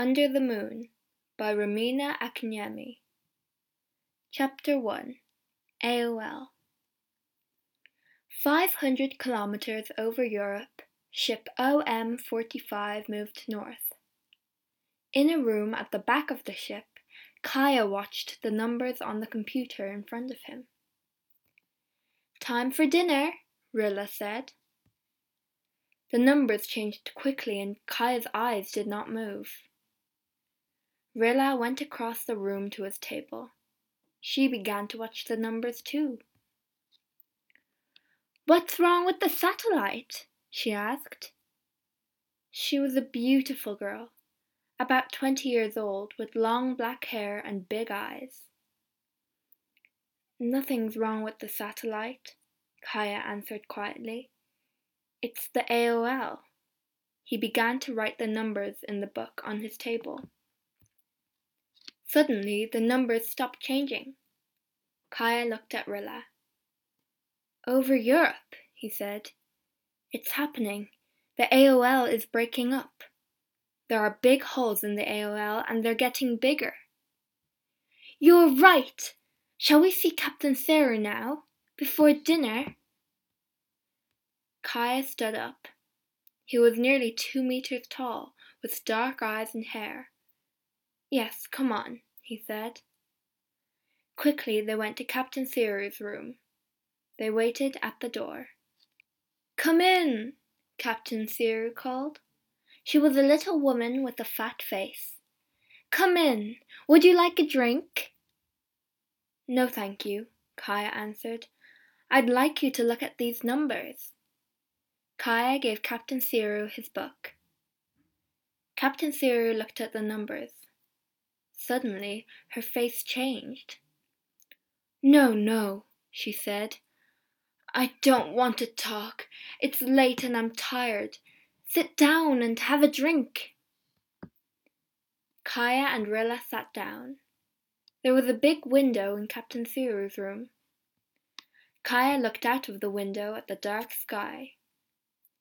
Under the Moon by Rowena Akinyemi. Chapter 1 AOL 500 kilometers over Europe, ship OM 45 moved north. In a room at the back of the ship, Kaya watched the numbers on the computer in front of him. Time for dinner, Rilla said. The numbers changed quickly and Kaya's eyes did not move. Rilla went across the room to his table. She began to watch the numbers too. What's wrong with the satellite? she asked. She was a beautiful girl, about twenty years old, with long black hair and big eyes. Nothing's wrong with the satellite, Kaya answered quietly. It's the AOL. He began to write the numbers in the book on his table. Suddenly, the numbers stopped changing. Kaya looked at Rilla. Over Europe, he said. It's happening. The AOL is breaking up. There are big holes in the AOL and they're getting bigger. You're right! Shall we see Captain Sarah now? Before dinner? Kaya stood up. He was nearly two meters tall, with dark eyes and hair. Yes, come on, he said. Quickly they went to Captain Seary's room. They waited at the door. Come in, Captain Seary called. She was a little woman with a fat face. Come in. Would you like a drink? No, thank you, Kaya answered. I'd like you to look at these numbers. Kaya gave Captain Seary his book. Captain Seary looked at the numbers. Suddenly her face changed. No, no, she said. I don't want to talk. It's late and I'm tired. Sit down and have a drink. Kaya and Rilla sat down. There was a big window in Captain Seary's room. Kaya looked out of the window at the dark sky.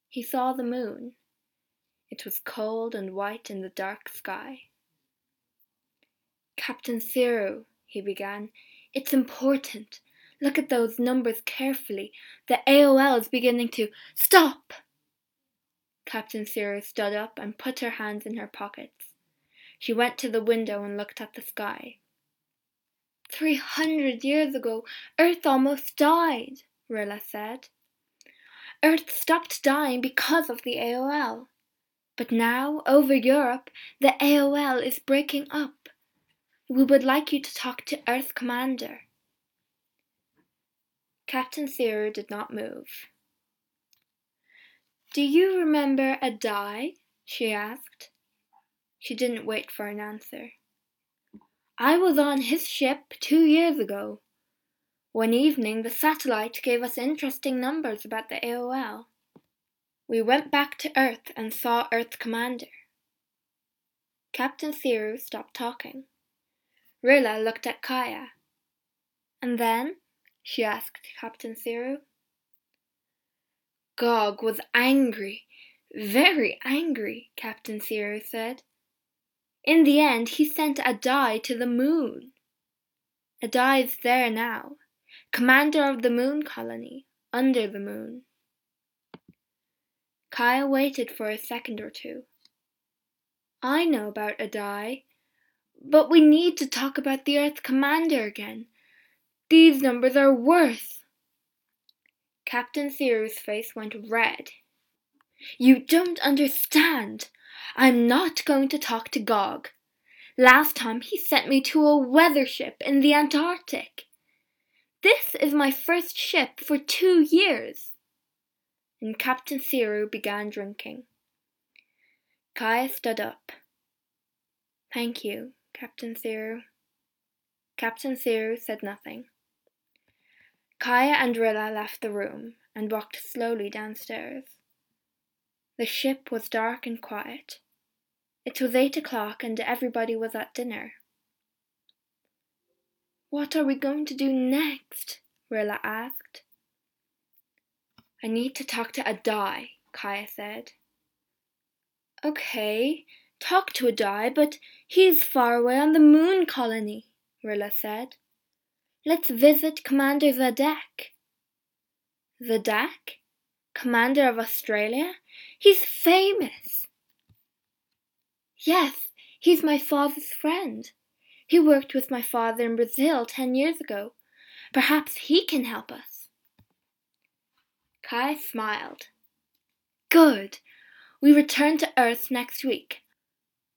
He saw the moon. It was cold and white in the dark sky. Captain Ciro, he began, it's important. Look at those numbers carefully. The AOL is beginning to stop. Captain Ciro stood up and put her hands in her pockets. She went to the window and looked at the sky. Three hundred years ago, Earth almost died, Rilla said. Earth stopped dying because of the AOL. But now, over Europe, the AOL is breaking up. We would like you to talk to Earth Commander. Captain Searer did not move. Do you remember Adai? she asked. She didn't wait for an answer. I was on his ship two years ago. One evening, the satellite gave us interesting numbers about the AOL. We went back to Earth and saw Earth Commander. Captain Theru stopped talking. Rilla looked at Kaya. And then? she asked Captain Theru. Gog was angry, very angry, Captain Theru said. In the end, he sent Adai to the moon. Adai's there now, commander of the moon colony, under the moon. Kaya waited for a second or two. I know about Adai, but we need to talk about the Earth Commander again. These numbers are worse. Captain Thero's face went red. You don't understand. I'm not going to talk to Gog. Last time he sent me to a weather ship in the Antarctic. This is my first ship for two years. And Captain Zero began drinking. Kaya stood up. Thank you, Captain Zero. Captain Zero said nothing. Kaya and Rilla left the room and walked slowly downstairs. The ship was dark and quiet. It was eight o'clock and everybody was at dinner. What are we going to do next? Rilla asked. I need to talk to Adai, Kaya said. Okay, talk to Adai, but he's far away on the moon colony, Rilla said. Let's visit Commander Zadek. Zadek? Commander of Australia? He's famous. Yes, he's my father's friend. He worked with my father in Brazil ten years ago. Perhaps he can help us. Kai smiled. Good. We return to Earth next week.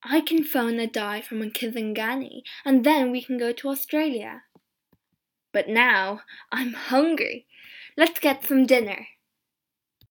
I can phone Adai from a Kisangani, and then we can go to Australia. But now I'm hungry. Let's get some dinner.